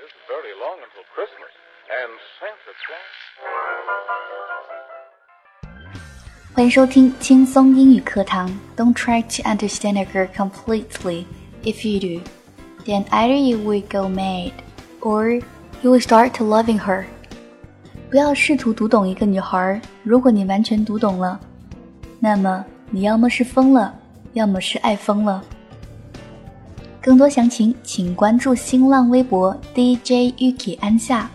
isn't very long until Christmas, and Santa Claus. 欢迎收听轻松英语课堂。Don't try to understand a girl completely. If you do, then either you will go mad, or you will start to loving her. 不要试图读懂一个女孩，如果你完全读懂了，那么你要么是疯了，要么是爱疯了。 更多详情，请关注新浪微博 DJ Yuki 安夏。